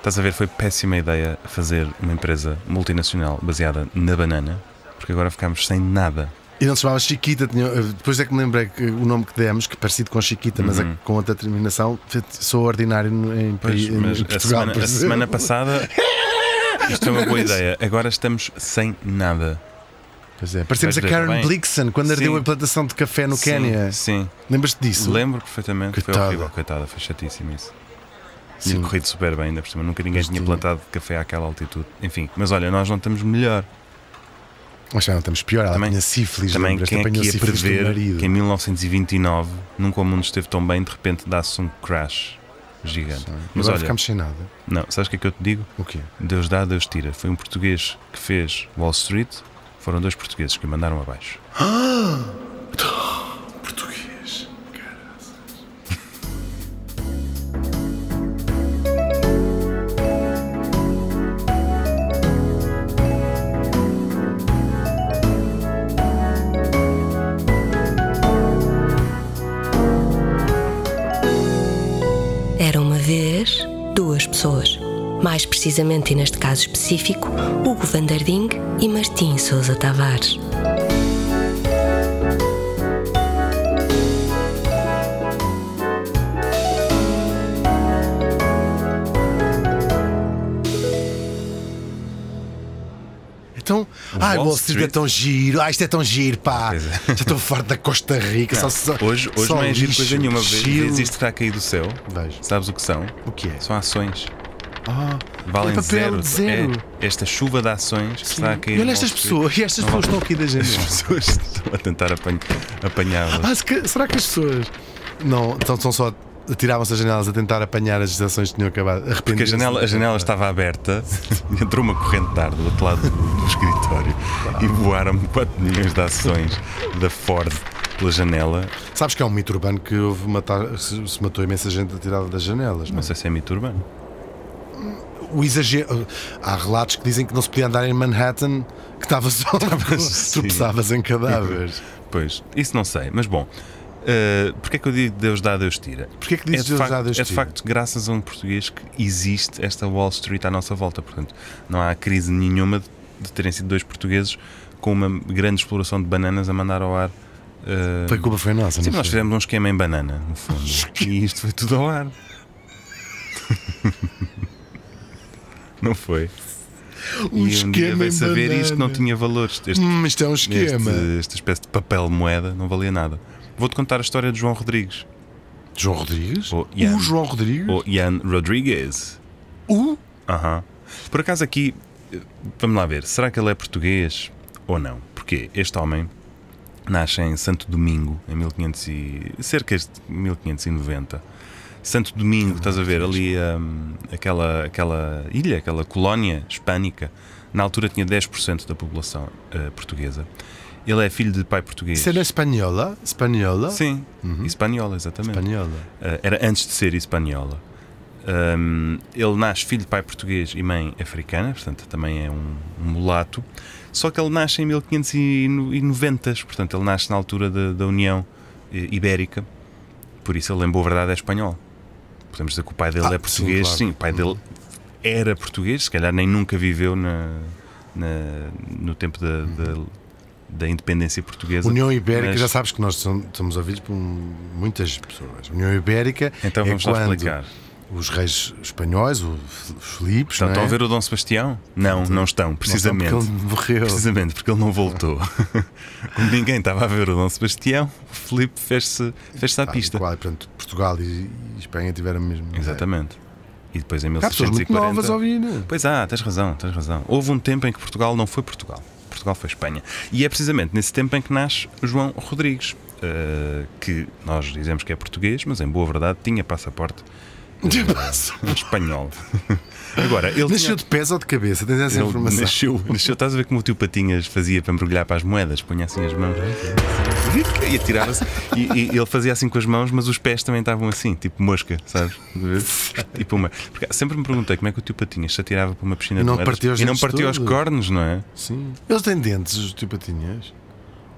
Estás a ver, foi péssima ideia fazer uma empresa multinacional baseada na banana, porque agora ficámos sem nada. E não se chamava Chiquita, tinha- depois é que me lembrei que o nome que demos, que é parecido com Chiquita, mas é Uhum. com outra terminação, sou ordinário em, Pois, país- em mas a Portugal. semana, a semana passada. Isto é uma boa ideia. Agora estamos sem nada. Pois é, parecemos a ver, Karen bem. Blixen quando ardeu Sim. a plantação de café no Sim, Quénia. Sim, Lembras-te disso? lembro perfeitamente. Coitada. Foi horrível, coitada, foi chatíssimo isso. Tinha Sim. corrido super bem, ainda por cima. Nunca ninguém Mas tinha plantado café àquela altitude. Enfim, mas olha, nós não estamos melhor. Mas já não estamos pior, ela Também- tinha sífilis, Também quem é que ia prever que em 1929 nunca o mundo esteve tão bem, de repente dá-se um crash gigante. Sim. Mas Agora olha, ficamos sem nada. não, sabes o que é que eu te digo? O quê? Deus dá, Deus tira. Foi um português que fez Wall Street, foram dois portugueses que o mandaram abaixo. Português. Mais precisamente, e neste caso específico, Hugo Vanderding e Martim Sousa Tavares. Então, ai, Wall Wall Street é tão giro, ah, isto é tão giro, pá. É. Já estou farto da Costa Rica. Não, só, só, hoje hoje só não é giro coisa nenhuma. Vês isto que está a cair do céu. Vejo. Sabes o que são? O que é? São ações. Ah, Valem É papel zero. de zero. É esta chuva de ações que está a cair. e olha estas pessoas, e estas Não pessoas estão aqui da As janela. pessoas estão a tentar apanha- apanhá-las. Ah, se será que as pessoas não estão, estão só atiravam-se as janelas a tentar apanhar as ações que tinham acabado? Porque a janela, a janela estava aberta entrou uma corrente de ar do outro lado do, do escritório e voaram 4 milhões de ações da Ford pela janela. Sabes que é um mito urbano que houve matar, se, se matou imensa gente atirada das janelas, não Não é? sei se é mito urbano. O exagero. Há relatos que dizem que não se podia andar em Manhattan, que estava só. tropeçavas em cadáveres. Pois, isso não sei, mas bom. Uh, Porquê é que eu digo Deus dá, Deus tira? Porquê que É dizes de, Deus facto, dá, Deus é de tira? facto graças a um português que existe esta Wall Street à nossa volta. Portanto, não há crise nenhuma de, terem sido dois portugueses com uma grande exploração de bananas a mandar ao ar. uh, Foi culpa foi nossa, Sim, nós foi? fizemos um esquema em banana, no fundo. e isto foi tudo ao ar. não foi? Um e um dia veio saber isto não tinha valores. Este, Hum, isto é um esquema. este- esta espécie de papel moeda não valia nada. Vou-te contar a história de João Rodrigues. João Rodrigues? O Ian. O João Rodrigues? Ou Ian Rodrigues. O? Aham. Por acaso aqui, vamos lá ver, será que ele é português ou não? Porque este homem nasce em Santo Domingo, em 1500 e, cerca de 1590. Santo Domingo, estás a ver, ali hum, aquela, aquela ilha, aquela colónia hispânica, na altura tinha 10% da população eh, portuguesa. Ele é filho de pai português. Isso era espanhola? Espanhola? Sim, espanhola, exatamente. Espanhola. Uh, era antes de ser espanhola. Um, ele nasce filho de pai português e mãe africana, portanto também é um, um mulato. Só que ele nasce em 1590, portanto ele nasce na altura da, da União eh, Ibérica, por isso ele em boa verdade é espanhol. Podemos dizer que o pai dele Ah, é português, sim, sim, claro. o pai dele era português, se calhar nem nunca viveu na, na- no tempo da, da, da independência portuguesa. União Ibérica, mas- já sabes que nós som- somos ouvidos por muitas pessoas. União Ibérica Então é vamos lá quando explicar. os reis espanhóis, o- os Filipes, Então, é? estão a ver o Dom Sebastião? Não, não estão, precisamente. Não estão porque ele morreu. Precisamente porque ele não voltou. Como ninguém estava a ver o Dom Sebastião, o Filipe fez-se fez à Ah, pista. igual, portanto, Portugal e, e Espanha tiveram mesmo. Exatamente. E depois em Há pessoas muito 1640. novas a ouvir, né? Pois há, tens razão, tens razão. Houve um tempo em que Portugal não foi Portugal. Portugal foi Espanha. E é precisamente nesse tempo em que nasce João Rodrigues, eh, que nós dizemos que é português, mas em boa verdade tinha passaporte eh, espanhol. Agora, ele Nasceu tinha... de pés ou de cabeça? Tens essa Ele informação? nasceu, nasceu, estás a ver como o tio Patinhas fazia para embrulhar para as moedas? Punha assim as mãos e atirava-se. E, e ele fazia assim com as mãos, mas os pés também estavam assim, tipo mosca, sabes? tipo uma. Porque sempre me perguntei como é que o tio Patinhas se atirava para uma piscina E de não moedas e não partia os cornos, não é? Sim. Eles têm dentes, os tipatinhas?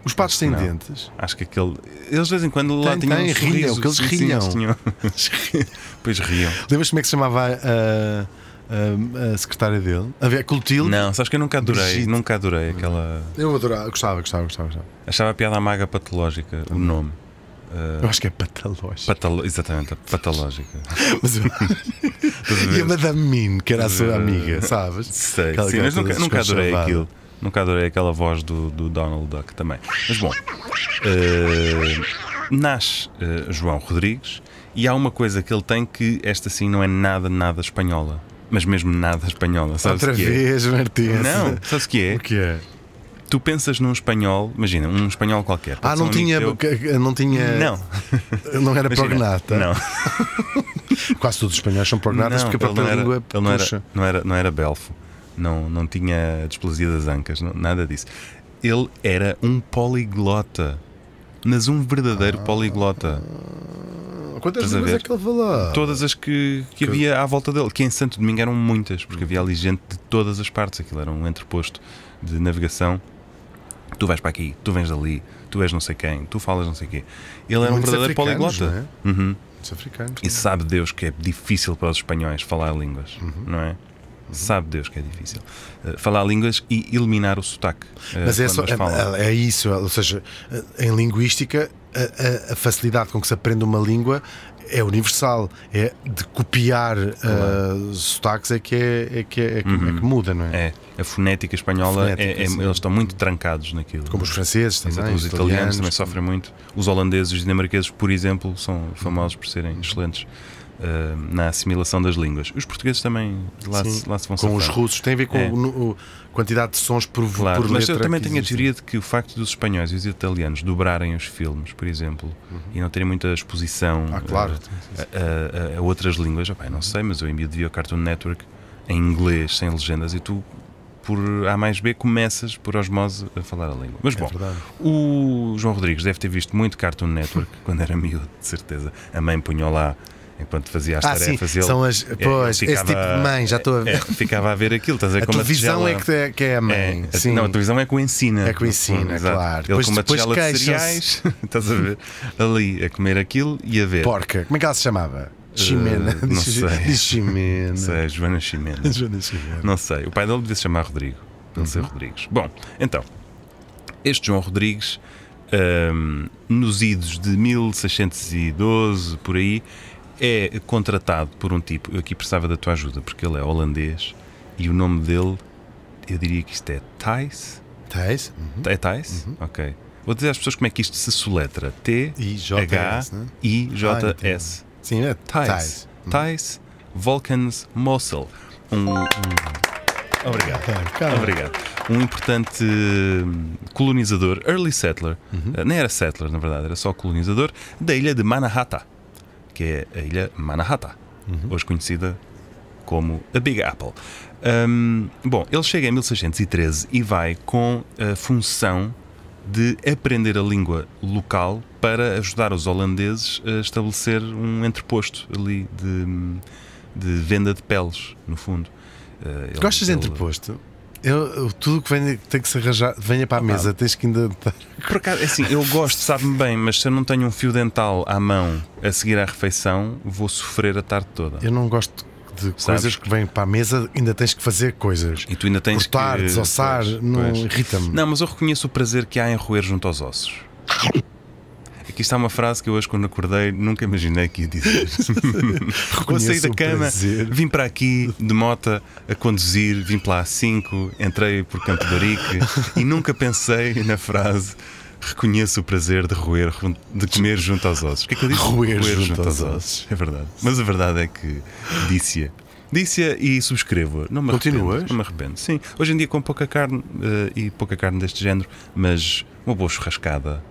Os patos têm dentes. Acho que aquele. Eles de vez em quando lá Tem, tinham tem, um riam, que eles Sim, sim, riam. tinham- Pois riam. Lembras como é que se chamava a, a- a secretária dele? A ver, Clotilde? Não, sabes que eu nunca adorei, Brigitte. nunca adorei aquela. Eu adorava, gostava, gostava, gostava. gostava. Achava a piada maga patológica, o nome. Eu acho que é patológico. Patolo... Exatamente, patológica. Mas eu- e a Madame Mine, que era a sua amiga, sabes? Sei, sim, mas nunca, nunca adorei aquilo. Nunca adorei aquela voz do, do Donald Duck também. Mas bom, eh, nasce eh, João Rodrigues e há uma coisa que ele tem que esta sim não é nada, nada espanhola. Mas mesmo nada espanhola. Sabes Outra que vez, Martins. É? Não, sabes o que é? O que é? Tu pensas num espanhol, imagina, um espanhol qualquer. Ah, não um tinha, teu. não tinha. Não, Não era prognata. Não, Quase todos os espanhóis são prognatas porque a própria língua ele não era, não era, não era belfo, não, não tinha displasia das ancas, não- nada disso. Ele era um poliglota, mas um verdadeiro Ah. poliglota. Quantas línguas é que ele falava? Todas as que, que havia à volta dele, que em Santo Domingo eram muitas, porque havia ali gente de todas as partes, aquilo era um entreposto de navegação. Tu vais para aqui, tu vens dali, tu és não sei quem, tu falas não sei quê. Ele era um verdadeiro poliglota. não Uhum. Os africanos. E sabe Deus que é difícil para os espanhóis falar línguas, Uhum. não é? Sabe Deus que é difícil. Uh, falar línguas e eliminar o sotaque. uh, Mas é, só, é, é isso, ou seja, em linguística, a, a- a facilidade com que se aprende uma língua é universal. É de copiar uh, sotaques é que, é, é que, é, é que, é que muda, não é? É, a fonética espanhola, Fonética, é- é- sim. eles estão muito trancados naquilo. Como os franceses também, Exato, os os italianos, italianos, também sofrem muito. Os holandeses e os dinamarqueses, por exemplo, são famosos por serem excelentes uh, na assimilação das línguas. Os portugueses também lá, Sim, se, lá se vão com os safar. russos. Tem a ver com É. o- quantidade de sons por, Claro, por mas eu também tenho a existe. teoria de que o facto dos espanhóis e os italianos dobrarem os filmes, por exemplo, e não terem muita exposição Ah, claro. eh, a, a- a outras línguas, opá, eu não sei, mas eu em devia o Cartoon Network em inglês, sem legendas, e tu, por A mais B, começas por osmose a falar a língua. Mas É bom, verdade. o João Rodrigues deve ter visto muito Cartoon Network quando era miúdo, de certeza. A mãe punha lá enquanto fazia as Ah, sim, tarefas. ele- são as. é, Pois, ele esse tipo de mãe, já estou a ver. é, ficava a ver aquilo, estás a ver a como televisão tigela- é que é, que é a mãe. é, sim. Não, a televisão é que o ensina. É que o ensina, claro. Ele Depois- com uma tigela de cereais, estás a ver, ali a comer aquilo e a ver. Porca. Como é que ela se chamava? Ximena. não Diz- sei. Diz Ximena. Não sei, Joana Ximena. Joana Ximena. Não sei. O pai dele devia se chamar Rodrigo. Ele Uhum. ser Rodrigues. Bom, então, este João Rodrigues, ahm, nos idos de 1612, por aí, é contratado por um tipo. Eu aqui precisava da tua ajuda, porque ele é holandês e o nome dele, eu diria que isto é Thijs. Tens? Uhum. É Thijs? Ok. Vou dizer às pessoas como é que isto se soletra. I-J-S, né? T-H-I-J-S. Sim, é Thijs. Thijs. Thijs Volkans Mossel. Um, um- Obrigado. Calma. Obrigado. Um importante hum, colonizador, early settler, Uhum. eh, nem era settler na verdade, era só colonizador, da ilha de Manhattan, que é a ilha Manhattan, Uhum. hoje conhecida como a Big Apple. Hum, bom, ele chega em 1613 e vai com a função de aprender a língua local para ajudar os holandeses a estabelecer um entreposto ali de, de venda de peles, no fundo. Eh, ele- Gostas de ele- entreposto? Eu, eu- tudo que venha, tem que se arranjar, venha para a mesa, tens que ainda. Por acaso, é assim, eu gosto, sabe-me bem, mas se eu não tenho um fio dental à mão a seguir à refeição, vou sofrer a tarde toda. Eu não gosto de Sabes? coisas que vêm para a mesa, ainda tens que fazer coisas. E tu ainda tens Cortar, que. desossar, Pois, não irrita-me. Não, mas eu reconheço o prazer que há em roer junto aos ossos. Aqui está uma frase que eu hoje, quando acordei, nunca imaginei que ia dizer. Vou sair da cama, prazer. vim para aqui de mota a conduzir, vim para a A5, entrei por Campo de Arique e nunca pensei na frase. Reconheço o prazer de roer, de comer junto aos ossos. O que é que eu disse? Roer junto aos ossos. É verdade. Mas a verdade é que disse-a. Disse-a e subscrevo. Não me Continuas? arrependo. Não me arrependo. Sim. Hoje em dia com pouca carne eh, e pouca carne deste género, mas uma boa churrascada.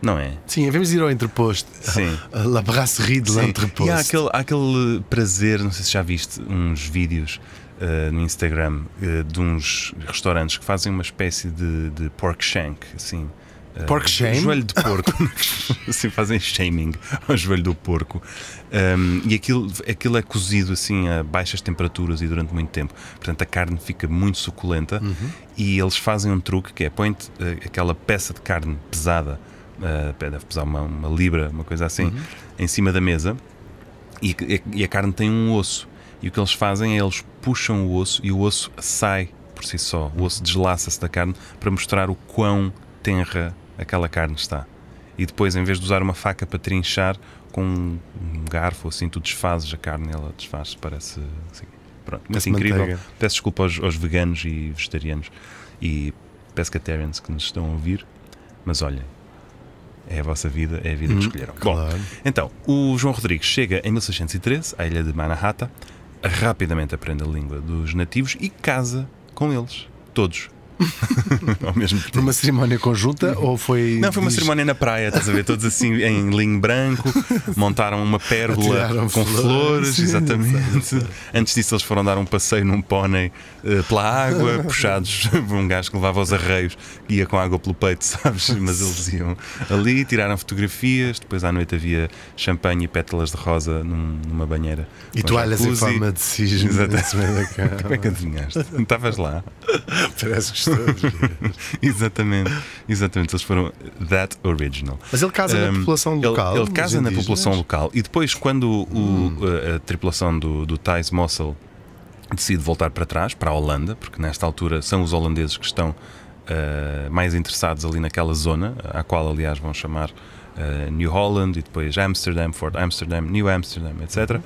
Não é? Sim, vamos ir ao entreposto. Sim. La brasserie de l'entreposto. E há aquele, há aquele prazer, não sei se já viste uns vídeos eh, no Instagram eh, de uns restaurantes que fazem uma espécie de, de pork shank, assim, uh, Pork shame? joelho de porco. assim fazem shaming ao joelho do porco. Um, e aquilo, aquilo é cozido assim a baixas temperaturas e durante muito tempo. Portanto, a carne fica muito suculenta. E eles fazem um truque que é põe uh, aquela peça de carne pesada, uh, deve pesar uma, uma libra, uma coisa assim, em cima da mesa. E, e a carne tem um osso. E o que eles fazem é eles puxam o osso e o osso sai por si só. O osso deslaça-se da carne para mostrar o quão tenra aquela carne está. E depois, em vez de usar uma faca para trinchar, com um garfo assim, tu desfazes a carne e ela desfaz, parece assim. Pronto, mas Parece incrível. manteiga. Peço desculpa aos, aos veganos e vegetarianos e pescatarians que nos estão a ouvir, mas olhem, é a vossa vida, é a vida que escolheram. Bom, claro. então, o João Rodrigues chega em 1613 à ilha de Manhattan, rapidamente aprende a língua dos nativos e casa com eles, todos. Ao mesmo tempo. Numa cerimónia conjunta ou foi. Não, foi uma diz- cerimónia na praia, estás a ver? Todos assim em linho branco, montaram uma Atiraram com flores, flores, exatamente. Antes disso, eles foram dar um passeio num pônei eh, pela água, puxados por um gajo que levava os arreios, que ia com água pelo peito, sabes? Mas eles iam ali, tiraram fotografias. Depois à noite havia champanhe e pétalas de rosa num- numa banheira. E toalhas em forma de cisne. Exatamente. Como é que adivinhaste? Estavas lá. Parece exatamente, exatamente. Eles foram that original. Mas ele casa na Um, população ele- local. Ele, nos casa na indígenas? população local e depois, quando o- a, a tripulação do, do Thijs Mossel decide voltar para trás, para a Holanda, porque nesta altura são os holandeses que estão ah, mais interessados ali naquela zona, à qual, aliás, vão chamar ah, New Holland e depois Amsterdam, Fort Amsterdam, New Amsterdam, etc.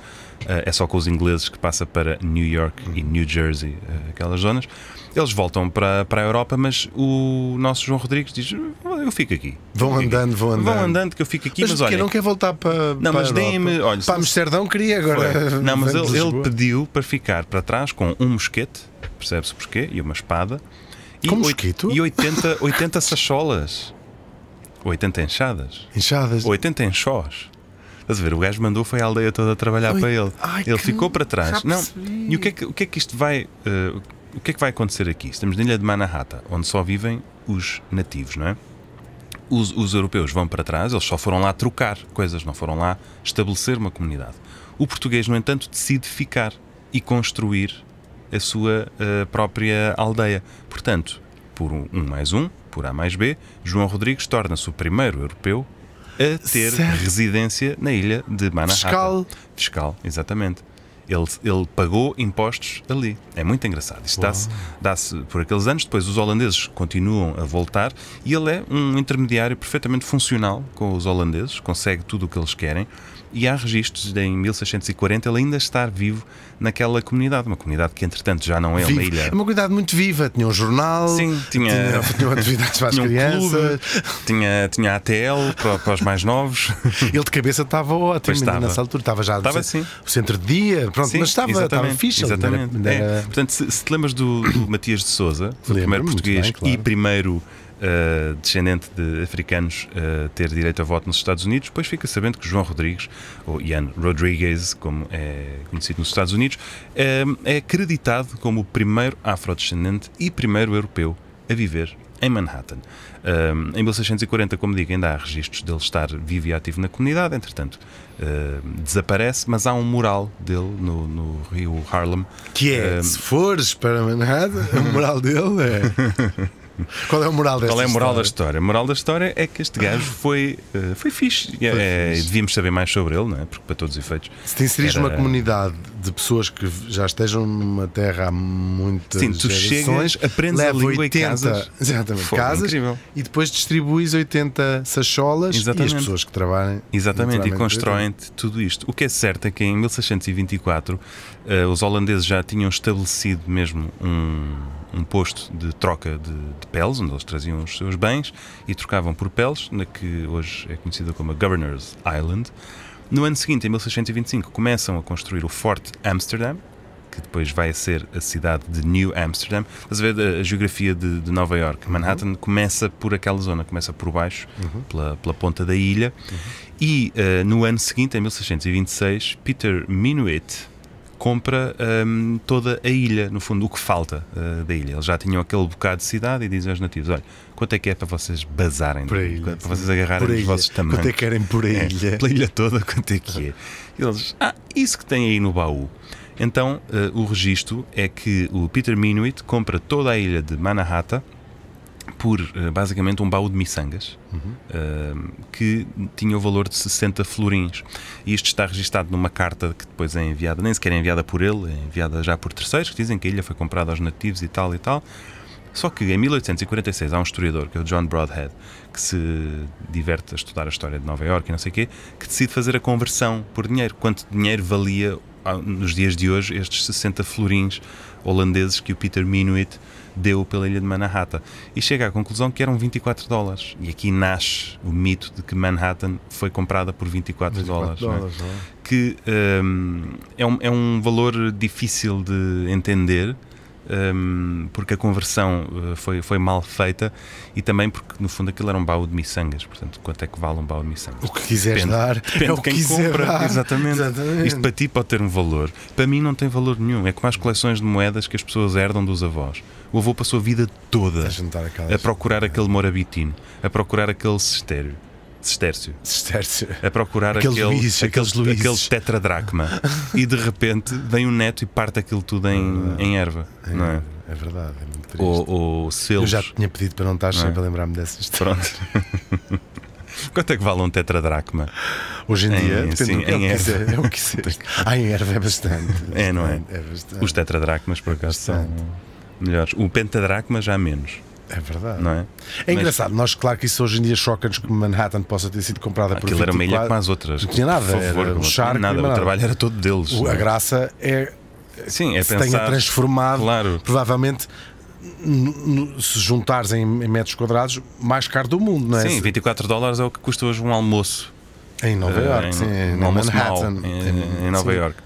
Ah, é só com os ingleses que passa para New York e New Jersey, ah, aquelas zonas. Eles voltam para, para a Europa, mas o nosso João Rodrigues diz: Eu fico aqui. Vão fico aqui. andando, vão andando. Vão andando, que eu fico aqui, Mas, mas, olha. não quer voltar para. Não, para mas deem-me- se- para Amsterdão queria agora. Foi. Não, mas ele, ele pediu para ficar para trás com um mosquete, percebe-se porquê, e uma espada. E Com oit- mosquito? E 80, 80 sacholas. 80 enxadas. Inchadas. 80 enxós. Estás a ver? O gajo mandou foi a aldeia toda a trabalhar Oi, para ele. ai, ele ficou para trás. Não. E o que, é que, o que é que isto vai. eh, o que é que vai acontecer aqui? Estamos na ilha de Manhattan, onde só vivem os nativos, não é? Os, os europeus vão para trás, eles só foram lá trocar coisas, não foram lá estabelecer uma comunidade. O português, no entanto, decide ficar e construir a sua eh, própria aldeia. Portanto, por um, um mais um, por A mais B, João Rodrigues torna-se o primeiro europeu a ter Certo. residência na ilha de Manhattan. Fiscal. Fiscal, exatamente. Ele, ele pagou impostos ali. É muito engraçado. Isto dá-se dá-se por aqueles anos. Depois os holandeses continuam a voltar e ele é um intermediário perfeitamente funcional com os holandeses, consegue tudo o que eles querem. E há registros de em 1640 ele ainda estar vivo naquela comunidade, uma comunidade que entretanto já não é uma ilha. É uma comunidade muito viva. Tinha um jornal. Sim, tinha- tinha, tinha atividades para as Tinha um crianças. clube, tinha, tinha ATL para, para os mais novos. Ele de cabeça estava ótimo estava. nessa altura. Estava já Estava o sim. o centro de dia. Pronto, Sim, mas estava, estava exatamente, fixe. ele ainda era- Exatamente. ainda É. era- Portanto, se, se te lembras do, do Matias de Souza, foi o primeiro português bem, claro. e primeiro uh, descendente de africanos a ter direito a voto nos Estados Unidos, depois fica sabendo que João Rodrigues, ou Ian Rodrigues, como é conhecido nos Estados Unidos, é, é acreditado como o primeiro afrodescendente e primeiro europeu a viver em Manhattan. Um, em 1640, como digo, ainda há registros dele estar vivo e ativo na comunidade, entretanto uh, desaparece, mas há um mural dele no, no rio Harlem. Que é, Um, se fores para Manhattan, a moral dele é. Qual é a moral desta Qual é a moral da história? história? A moral da história é que este gajo foi, uh, foi fixe. E, é, fixe. Devíamos saber mais sobre ele, não é? Porque para todos os efeitos. Se te inseris Era- numa comunidade de pessoas que já estejam numa terra há muitas Sim, tu chegas, aprendes a leva língua e 80, casas. Exatamente, Fogo, casas incrível. e depois distribuis 80 sacholas e Exatamente. as pessoas que trabalhem. Exatamente, e constroem tudo isto. O que é certo é que em 1624 eh, os holandeses já tinham estabelecido mesmo um, um posto de troca de, de peles, onde eles traziam os seus bens e trocavam por peles, na que hoje é conhecida como a Governor's Island. No ano seguinte, em 1625, começam a construir o Fort Amsterdam, que depois vai ser a cidade de New Amsterdam. Estás a ver a, a geografia de, de Nova York? Manhattan começa por aquela zona, começa por baixo, pela, pela ponta da ilha. E eh, no ano seguinte, em 1626, Peter Minuit compra hum, toda a ilha, no fundo, o que falta uh, da ilha. Eles já tinham aquele bocado de cidade e dizem aos nativos: olha, quanto é que é para vocês bazarem, Por a ilha, para vocês agarrarem os vossos tamanhos? Quanto é que querem por a É, ilha? pela ilha toda, quanto é que é? E eles, ah, isso que tem aí no baú. Então, eh, o registro é que o Peter Minuit compra toda a ilha de Manhattan por eh, basicamente um baú de miçangas eh, que tinha o valor de 60 florins. E isto está registado numa carta que depois é enviada, nem sequer é enviada por ele, é enviada já por terceiros, que dizem que a ilha foi comprada aos nativos e tal e tal. Só que em 1846 há um historiador, que é o John Broadhead, que se diverte a estudar a história de Nova Iorque e não sei o quê, que decide fazer a conversão por dinheiro. Quanto dinheiro valia nos dias de hoje estes 60 florins holandeses que o Peter Minuit deu pela ilha de Manhattan. E chega à conclusão que eram 24 dólares. E aqui nasce o mito de que Manhattan foi comprada por 24, 24 dólares. é? dólares, é? que hum, é, um, é um valor difícil de entender. Hum, porque a conversão uh, foi, foi mal feita e também porque no fundo aquilo era um baú de miçangas portanto quanto é que vale um baú de miçangas O que quiseres Depende- dar Depende é o de que quem compra, dar. Exatamente. Exatamente. Isto para ti pode ter um valor. Para mim não tem valor nenhum. É como as coleções de moedas que as pessoas herdam dos avós. O avô passou a vida toda A a procurar aquele morabitino, a procurar aquele cestéreo, cestércio, Cestércio. a procurar Aqueles aquele, aquele, aqueles aquele tetradracma. e de repente vem um neto e parte aquilo tudo em, em erva. Não é? É verdade, é muito triste. Ou, ou Eu selos. já te tinha pedido para não estar Não é? sempre a lembrar-me dessa história. Pronto. Quanto é que vale um tetradracma? Hoje em Em- dia, depende sim, do que em é que erva. quiser. É o que quiser. Ah, em erva é bastante. É, não é? É bastante. Os tetradracmas, por acaso, são Bastante. melhores. O pentadracma já menos, É verdade. não é? É Mas engraçado, nós, claro que isso hoje em dia choca-nos que Manhattan possa ter sido comprada por Aquilo era uma ilha 24. como as outras. Não tinha nada, Por favor, era um não tinha charco e nada. O nada. trabalho era todo deles. O- A graça é Sim, é se pensar. tenha transformado, Claro. provavelmente, se juntares em, metros quadrados, mais caro do mundo, não é? Sim, 24 dólares é o que custa hoje um almoço. Em Nova eh, Iorque, em, sim, um em Manhattan. em, em Nova sim. Iorque.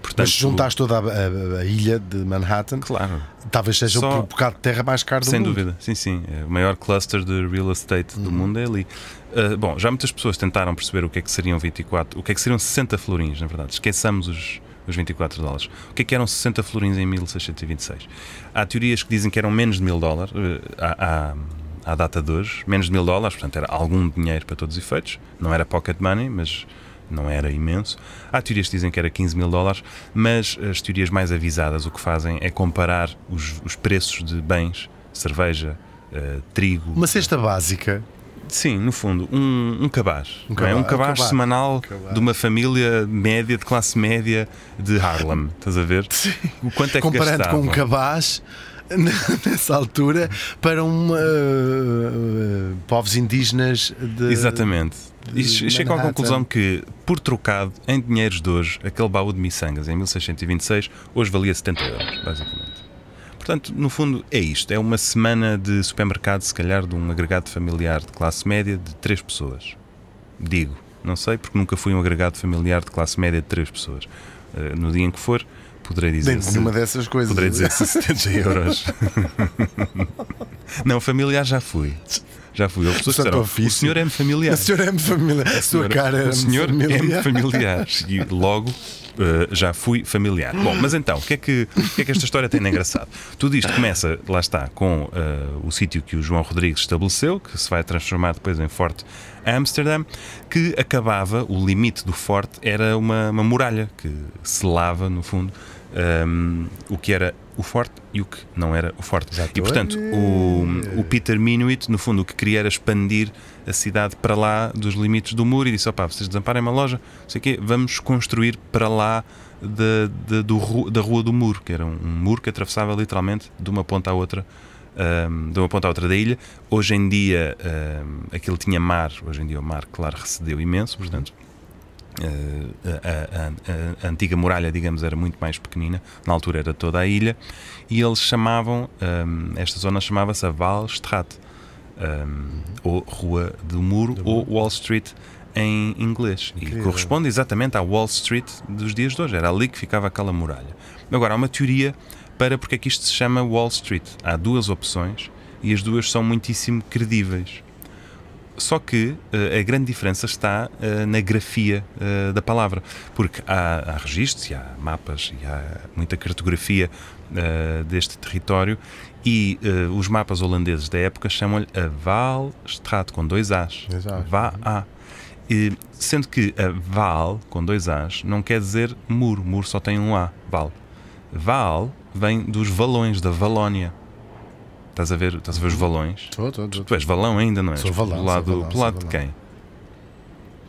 Portanto, Mas se juntares toda a, a- a ilha de Manhattan, Claro, talvez seja Só- o bocado de terra mais caro do sem mundo. dúvida. Sim, sim. É o maior cluster de real estate Uhum. do mundo é ali. Uh, bom, já muitas pessoas tentaram perceber o que é que seriam 24, o que é que seriam 60 florins, na verdade. Esqueçamos os, os 24 dólares. O que é que eram 60 florins em 1626? Há teorias que dizem que eram menos de mil dólares uh, à data de hoje. Menos de mil dólares, portanto era algum dinheiro para todos os efeitos. Não era pocket money, mas não era imenso. Há teorias que dizem que era 15 mil dólares, mas as teorias mais avisadas o que fazem é comparar os, os preços de bens, cerveja, eh, trigo. Uma cesta básica, Sim, no fundo, um, um cabaz. Um é? cabaz, um cabaz cabaz. semanal cabaz. de uma família média, de classe média de Harlem. Estás a ver? O quanto é que comparando gastavam? com um cabaz nessa altura para um uh, povos indígenas de Exatamente. E chego à conclusão que, por trocado em dinheiros de hoje, aquele baú de miçangas em 1626, hoje valia 70 euros, basicamente. Portanto, no fundo, é isto. É uma semana de supermercado, se calhar, de um agregado familiar de classe média de três pessoas. Digo, não sei, porque nunca fui um agregado familiar de classe média de três pessoas. Eh, no dia em que for, poderei dizer. Dentro de uma dessas coisas. Poderei dizer 70 euros. não, familiar já fui. Já fui. Houve pessoas que disseram, o senhor é-me familiar. A senhora é-me familiar. A sua cara o é-me senhor é familiar. familiar. E logo eh, já fui familiar. Bom, mas então, o que, é que, o que é que esta história tem de engraçado? Tudo isto começa, lá está, com eh, o sítio que o João Rodrigues estabeleceu, que se vai transformar depois em Forte Amsterdam, que acabava, o limite do forte era uma, uma muralha que selava, no fundo, ehm, o que era o forte e o que não era o forte. Já E portanto, o, o Peter Minuit, no fundo, o que queria era expandir a cidade para lá dos limites do muro e disse: opá, vocês desamparem uma loja, não sei o quê, vamos construir para lá da, da, do da Rua do Muro, que era um, um muro que atravessava literalmente de uma ponta à outra. ahm, de uma ponta à outra da ilha. Hoje em dia ahm, aquilo tinha mar, hoje em dia o mar, claro, recedeu imenso, portanto a, a- a- antiga muralha, digamos, era muito mais pequenina, na altura era toda a ilha, e eles chamavam, hum, esta zona chamava-se a Wallstraat, hum, ou Rua do Muro, ou Wall Street em inglês. E Incrível. corresponde exatamente à Wall Street dos dias de hoje, era ali que ficava aquela muralha. Agora, há uma teoria para porque é que isto se chama Wall Street. Há duas opções e as duas são muitíssimo credíveis. Só que uh, a grande diferença está uh, na grafia uh, da palavra, porque há, há registros, e há mapas e há muita cartografia deste território e os mapas holandeses da época chamam-lhe a Valstraat com dois As. Va-A. Sendo que a Val com dois As não quer dizer muro, muro só tem um A, Val. Val vem dos valões da Valónia. Estás a ver, estás a ver os valões? Estou, estou, estou. Tu és valão ainda, não és? Sou valão. Pelo lado, sou valão, pelo lado de quem?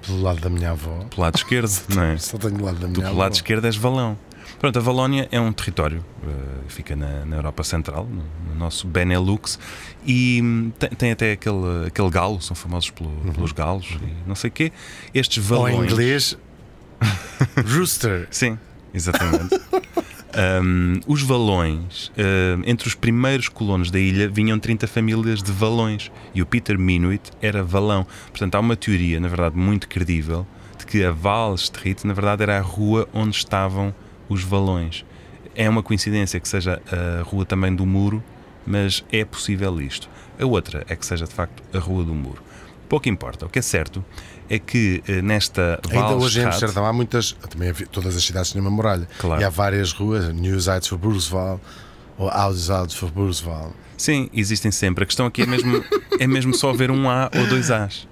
Pelo lado da minha avó. Pelo lado esquerdo, não é? Só tenho o lado da minha Tu, avó. pelo lado esquerdo, és valão. Pronto, a Valónia é um território, uh, fica na, na, Europa Central, no, no, nosso Benelux, e hum, tem, tem, até aquele, aquele galo, são famosos pelo, uhum. pelos galos e não sei o quê. Estes valões. Ou em inglês, rooster. Sim, exatamente. Um, os valões, uh, entre os primeiros colonos da ilha, vinham 30 famílias de valões e o Peter Minuit era valão. Portanto, há uma teoria, na verdade, muito credível de que a Val Street, na verdade, era a rua onde estavam os valões. É uma coincidência que seja a rua também do muro, mas é possível isto. A outra é que seja de facto a rua do muro. Pouco importa. O que é certo é que eh, nesta Ainda hoje em Amsterdão há muitas, também todas as cidades têm uma muralha. Claro. E há várias ruas, Nieuwsites for Boersval ou Oudesouds for Boersval. Sim, existem sempre. A questão aqui é mesmo, é mesmo só ver um A ou dois As.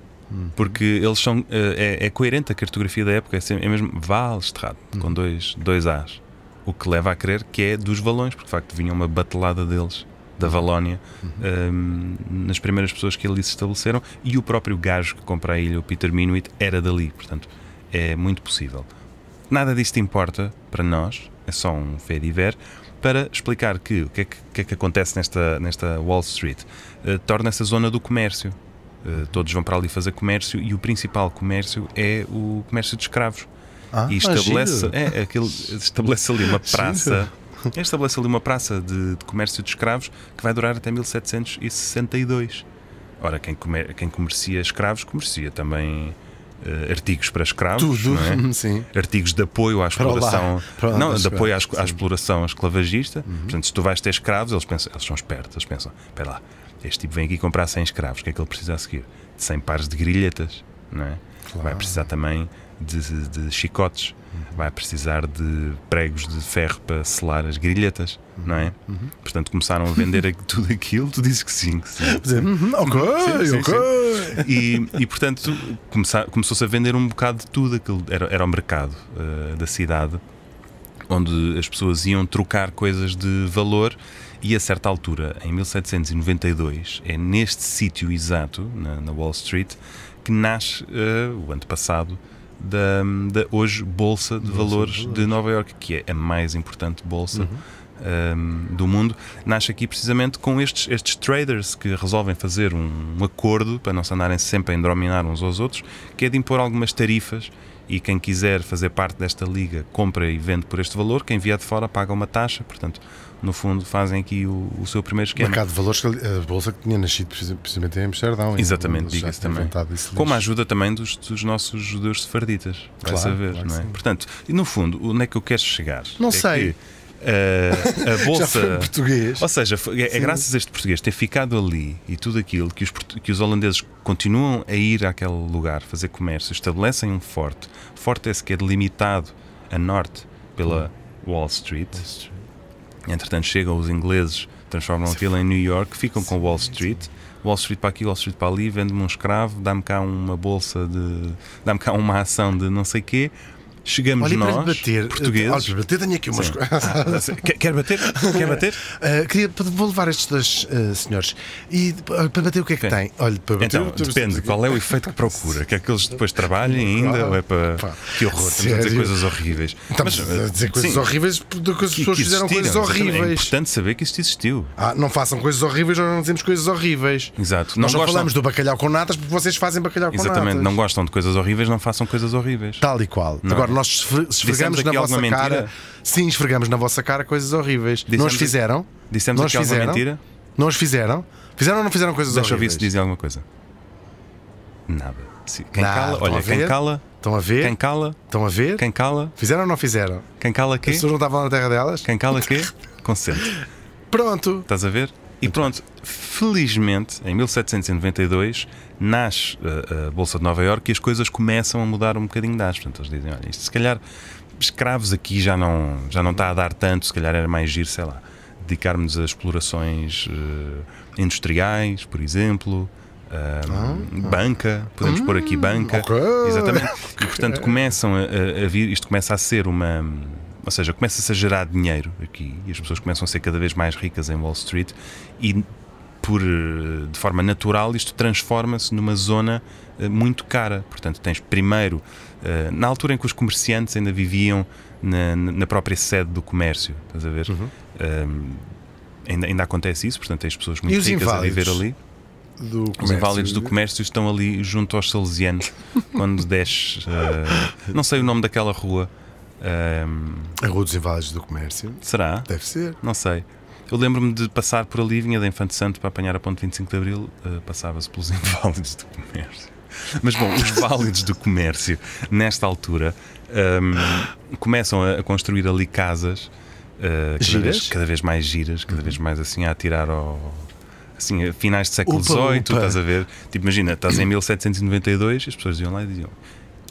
Porque eles são. É, é, coerente a cartografia da época, é, sempre, é mesmo Valstrad, com dois, dois As. O que leva a crer que é dos valões, porque de facto vinha uma batelada deles da Valónia um, nas primeiras pessoas que ali se estabeleceram e o próprio gajo que compra a ilha, o Peter Minuit, era dali. Portanto, é muito possível. Nada disto importa para nós, é só um fé diver, para explicar que o que é que, que, é que acontece nesta, nesta Wall Street. Uh, Torna-se a zona do comércio. Uh, todos vão para ali fazer comércio e o principal comércio é o comércio de escravos. Ah, e estabelece, é, aquele, estabelece ali uma praça. Estabelece ali uma praça de, de, comércio de escravos que vai durar até 1762. Ora, quem, comer, quem comercia escravos, comercia também uh, artigos para escravos, Tudo, é? sim. artigos de apoio à exploração, para lá, para não, lá, de apoio à, à exploração esclavagista. Uhum. Portanto, se tu vais ter escravos, eles, pensam, eles são espertos, eles pensam: espera lá, este tipo vem aqui comprar 100 escravos, o que é que ele precisa a seguir? De 100 pares de grilhetas, não é? Claro. Vai precisar também de, de, de chicotes. Vai precisar de pregos de ferro para selar as grilhetas, uhum. não é? Uhum. Portanto, começaram a vender tudo aquilo. Tu dizes que sim. Que sim. ok, sim, sim, ok. E, e, portanto, começou-se a vender um bocado de tudo. Aquilo era, era o mercado uh, da cidade onde as pessoas iam trocar coisas de valor. E a certa altura, em 1792, é neste sítio exato, na, na Wall Street, que nasce uh, o antepassado da, da, hoje Bolsa de bolsa Valores de, Nova York, que é a mais importante bolsa uhum. um, do mundo. Nasce aqui precisamente com estes, estes traders que resolvem fazer um, um acordo para não se andarem sempre a endrominar uns aos outros, que é de impor algumas tarifas e quem quiser fazer parte desta liga compra e vende por este valor, quem vier de fora paga uma taxa, portanto, no fundo, fazem aqui o, o seu primeiro esquema. O mercado de valores, a bolsa que tinha nascido precisamente em Amsterdão. Exatamente, diga-se também. Com a ajuda também dos, dos nossos judeus sefarditas, vai claro, saber, claro não é? sim. Portanto, e no fundo, onde é que eu quero chegar? Não é sei. Que, Uh, a bolsa. Já foi português. Ou seja, é, é graças a este português ter ficado ali e tudo aquilo que os, que os holandeses continuam a ir àquele lugar fazer comércio, estabelecem um forte. Forte esse que é delimitado a norte pela Wall Street. Wall Street. Entretanto, chegam os ingleses, transformam aquilo em New York, ficam com Wall Street. Wall Street para aqui, Wall Street para ali, vende-me um escravo, dá-me cá uma bolsa de. dá-me cá uma ação de não sei quê. Chegamos Olha, nós, bater, portugueses. Olha, para bater, tenho aqui umas ah, quer, bater? Quer bater? Uh, queria, vou levar estes dois uh, senhores. E para bater, o que é que Sim. tem? Olha, para bater, Então, depende, qual é o efeito que procura? Quer que eles depois trabalhem ainda? Ou é para. Pá, Que horror, estamos a dizer sério? coisas horríveis. Estamos Mas, a dizer coisas sim, horríveis porque as que- pessoas fizeram coisas exatamente. É horríveis. importante saber que isto existiu. Ah, não façam coisas horríveis, nós não dizemos coisas horríveis. Exato. Não Nós só gostam- falamos do bacalhau com natas porque vocês fazem bacalhau com Exatamente, natas. não gostam de coisas horríveis, não façam coisas horríveis. Tal e qual. Não Agora, nós esfre- esfregamos na vossa cara. mentira? Sim, esfregamos na vossa cara coisas horríveis. não as Dissemos- fizeram? Dissemos não aqui as alguma fizeram? mentira? Não as fizeram? Fizeram ou não fizeram coisas Deixa eu ver horríveis? se dizem alguma coisa. Nada. Quem Nada. cala, Estão olha, a quem ver? cala, Estão a ver? quem cala, Estão a ver? quem cala, Fizeram ou não fizeram? quem cala As quê? pessoas não estavam na terra delas? Quem cala quê? Consente. Pronto. Estás a ver? E pronto, felizmente, em 1792, nasce a, a Bolsa de Nova Iorque e as coisas começam a mudar um bocadinho das. Portanto, eles dizem: olha, isto se calhar escravos aqui já não, já não está a dar tanto, se calhar era mais giro, sei lá, dedicarmos a explorações uh, industriais, por exemplo. Uh, banca, podemos pôr aqui banca, ok. exatamente. E portanto começam a, a- a vir, isto começa a ser uma, ou seja, começa-se a gerar dinheiro aqui e as pessoas começam a ser cada vez mais ricas em Wall Street e por eh, de forma natural isto transforma-se numa zona eh, muito cara. Portanto, tens primeiro, eh, na altura em que os comerciantes ainda viviam na, na própria sede do comércio, estás a ver? Um, ainda, ainda acontece isso, portanto, tens pessoas muito ricas a viver ali. Os inválidos do comércio estão ali junto aos salesianos quando desces. eh, não sei o nome daquela rua. Ehm, A Rua dos Inválidos do Comércio. será? Deve ser. Não sei. Eu lembro-me de passar por ali, vinha da Infante Santo para apanhar a ponte 25 de Abril, eh, passava-se pelos inválidos do comércio. Mas bom, os válidos do comércio, nesta altura, ehm, começam a, a construir ali casas eh, cada, Giras? vez, cada vez mais giras, cada vez mais assim a atirar ao. Assim, a finais do século XVIII, estás a ver? Tipo, imagina, estás em 1792 e as pessoas iam lá e diziam: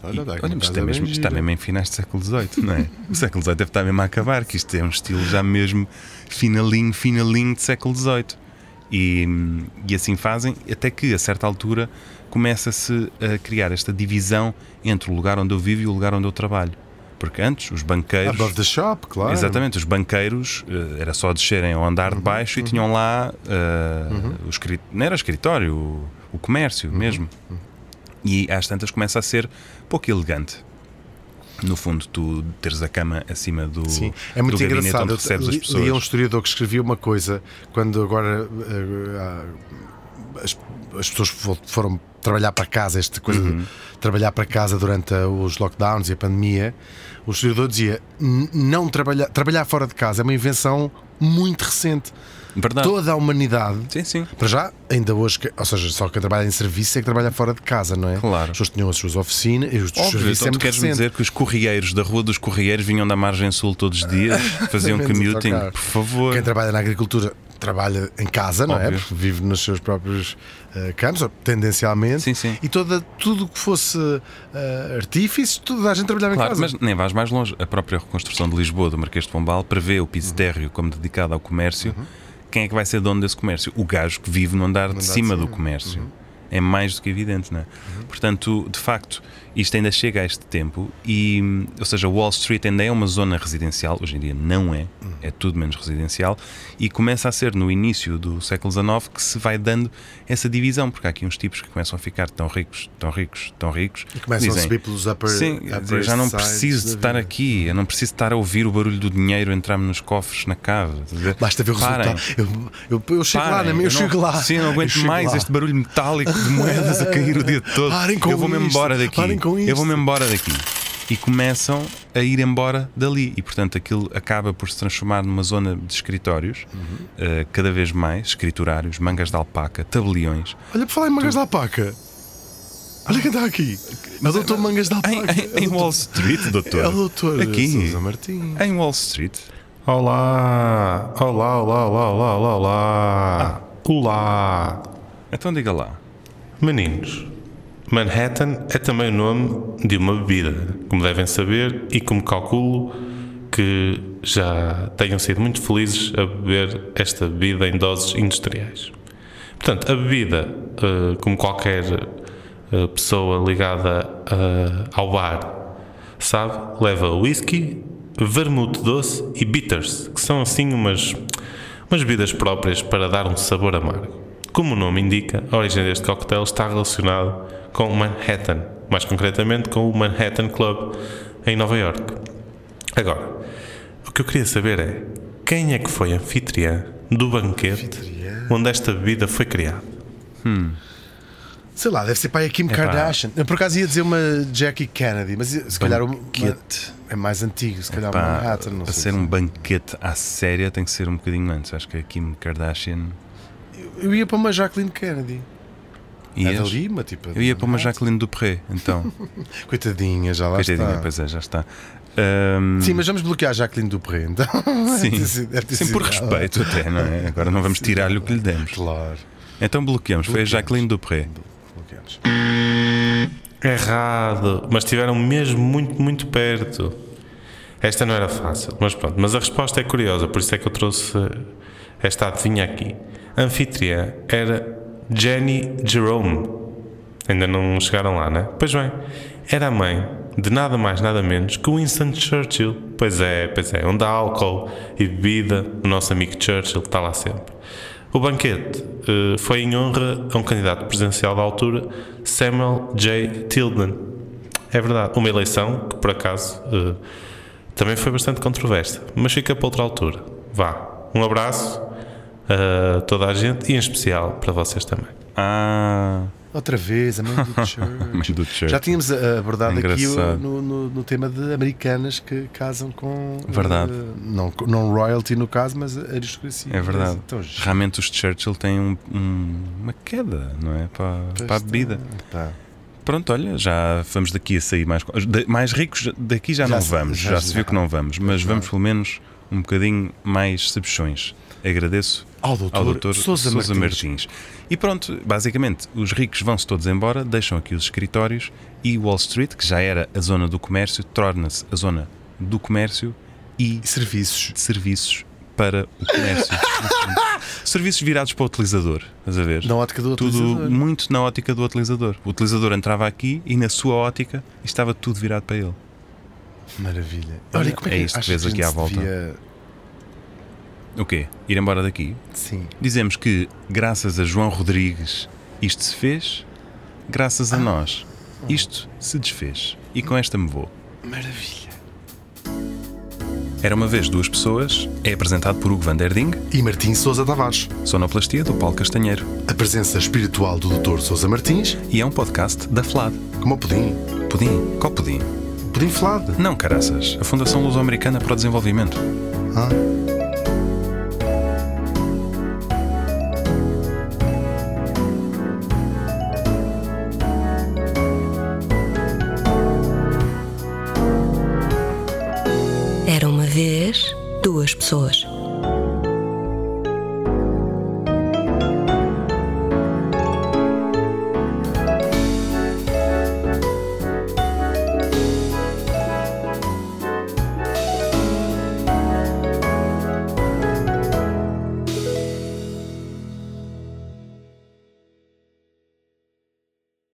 Olha, dá Olha, mas é mesmo, bem isto está mesmo em finais do século XVIII, não é? O século XVIII deve estar mesmo a acabar, que isto é um estilo já mesmo finalinho, finalinho de século XVIII. E, e assim fazem, até que a certa altura começa-se a criar esta divisão entre o lugar onde eu vivo e o lugar onde eu trabalho. Porque antes os banqueiros. Above the shop, claro. Exatamente, os banqueiros eh, era só descerem ao andar de baixo e tinham lá eh, o escrit... não era escritório, o, o comércio mesmo. E às tantas começa a ser pouco elegante. No fundo, tu teres a cama acima do, Sim, é muito engraçado. onde Eu recebes as li, pessoas. li um historiador que escrevia uma coisa quando agora eh, ah, as, as pessoas fo- foram trabalhar para casa, esta coisa Uhum. de trabalhar para casa durante ah, os lockdowns e a pandemia. O historiador dizia: "N- não trabalhar, trabalhar fora de casa é uma invenção muito recente. Verdade. Toda a humanidade Sim, sim. Para já, ainda hoje, ou seja, só quem trabalha em serviço é que trabalha fora de casa, não é? Claro. As pessoas tinham as suas oficinas e os Óbvio, serviços então tu queres-me recente. dizer que os correieiros da Rua dos Correieiros vinham da margem sul todos os dias, faziam commuting, por favor. Quem trabalha na agricultura trabalha em casa, não é? Óbvio. Porque vive nos seus próprios eh, campos, ou tendencialmente. Sim, sim. E toda, tudo o que fosse uh, artífice, toda a gente trabalhava Claro, em casa. mas nem vais mais longe. A própria reconstrução de Lisboa, do Marquês de Pombal, prevê o piso térreo como dedicado ao comércio. Quem é que vai ser dono desse comércio? O gajo que vive no andar, de, de cima do cima. comércio. É mais do que evidente, não é? Portanto, de facto, isto ainda chega a este tempo e, ou seja, Wall Street ainda é uma zona residencial, hoje em dia não é, é tudo menos residencial, e começa a ser no início do século XIX que se vai dando essa divisão, porque há aqui uns tipos que começam a ficar tão ricos, tão ricos, tão ricos, E começam a dizem, subir pelos upper, Sim, upper já não preciso de estar aqui, eu não preciso estar a ouvir o barulho do dinheiro entrar-me nos cofres na cave. a? Basta ver o Parem, resultado. Eu, eu, eu chego lá, parem, na minha- eu, não- chego lá. Sim, eu não Eu aguento mais lá. este barulho metálico de moedas a cair o dia todo. Parem com eu vou-me embora daqui. parem com Eu vou-me isto. embora daqui. E começam a ir embora dali. E portanto aquilo acaba por se transformar numa zona de escritórios, Uhum. eh, cada vez mais, escriturários, mangas de alpaca, tabeliões. Olha, para falar em mangas da alpaca. Olha quem está aqui. É o doutor Mangas da Em, Alpaca. em- em Wall Street, doutor. É o doutor Aqui. Sousa Martins. Em Wall Street. Olá, olá, olá, olá, olá, olá, olá. Olá. Então diga lá. Meninos, Manhattan é também o nome de uma bebida, como devem saber, e como calculo que já tenham sido muito felizes a beber esta bebida em doses industriais. Portanto, a bebida, eh, como qualquer eh, pessoa ligada eh, ao bar sabe, leva whisky, vermute doce e bitters, que são assim umas, umas bebidas próprias para dar um sabor amargo. Como o nome indica, a origem deste coquetel está relacionado com Manhattan, mais concretamente com o Manhattan Club em Nova York. Agora, o que eu queria saber é quem é que foi anfitriã do banquete Anfitriã? onde esta bebida foi criada? Sei lá, deve ser para a Kim Epá. Kardashian. Eu por acaso ia dizer uma Jackie Kennedy, mas se calhar uma- Banquete. é mais antigo, se calhar Pá, Manhattan. Não para sei ser um banquete à séria tem que ser um bocadinho antes. Acho que a Kim Kardashian Eu ia para uma Jacqueline Kennedy. É uma tipo. Eu ia para uma Jacqueline Dupré, então. Coitadinha, já lá Coitadinha, está. pois é, já está. Ahm, Sim, mas vamos bloquear a Jacqueline Dupré, então. sim, sim, por respeito até, não é? Agora não vamos tirar-lhe o que lhe demos. Claro. Então bloqueamos. Foi a. Jacqueline Dupré. Bloqueamos. Errado, mas estiveram mesmo muito, muito perto. Esta não era fácil, mas pronto. Mas a resposta é curiosa, por isso é que eu trouxe esta adivinha aqui. A anfitriã era Jenny Jerome. Ainda não chegaram lá, né? Pois bem, era a mãe de nada mais, nada menos que Winston Churchill. Pois é, pois é, onde há álcool e bebida, o nosso amigo Churchill está lá sempre. O banquete eh, foi em honra a um candidato presidencial da altura, Samuel J. Tilden. É verdade, uma eleição que por acaso eh, também foi bastante controversa, mas fica para outra altura. Vá, um abraço a toda a gente e em especial para vocês também. Ah, Outra vez, a mãe do Church. mãe do Church. Já tínhamos ah, abordado aqui o- Engraçado. no, no- no tema de americanas que casam com. Verdade. ah, não, não royalty no caso, mas aristocracia. É verdade. Então, Realmente os Churchill têm um- um- uma queda, não é? Para, para a bebida. Tá. Pronto, olha, já vamos daqui a sair mais, de- mais ricos. Daqui já, Já não se- vamos, já, já se viu vai. que não vamos, mas vamos pelo menos um bocadinho mais sabichões. Agradeço Ao doutor, ao doutor Sousa Sousa Martins. Martins. E pronto, basicamente, os ricos vão-se todos embora, deixam aqui os escritórios e Wall Street, que já era a zona do comércio, torna-se a zona do comércio e serviços. serviços para o comércio. serviços virados para o utilizador, estás a ver? Na ótica do tudo utilizador. muito na ótica do utilizador. O utilizador entrava aqui e na sua ótica estava tudo virado para ele. Maravilha. Olha, como é é que isto que vês aqui à volta. devia- O quê? Ir embora daqui? Sim. Dizemos que, graças a João Rodrigues, isto se fez, graças a nós, isto se desfez. E com esta me vou. Maravilha. Era uma vez duas pessoas, é apresentado por Hugo Van Der Ding, E Martim Sousa Tavares. sonoplastia do Paulo Castanheiro. A presença espiritual do Dr. Sousa Martins, E é um podcast da FLAD. como o pudim. Pudim? Qual pudim? Pudim flado. Não, caraças. A Fundação Luso-Americana para o Desenvolvimento. Ah. Pessoas.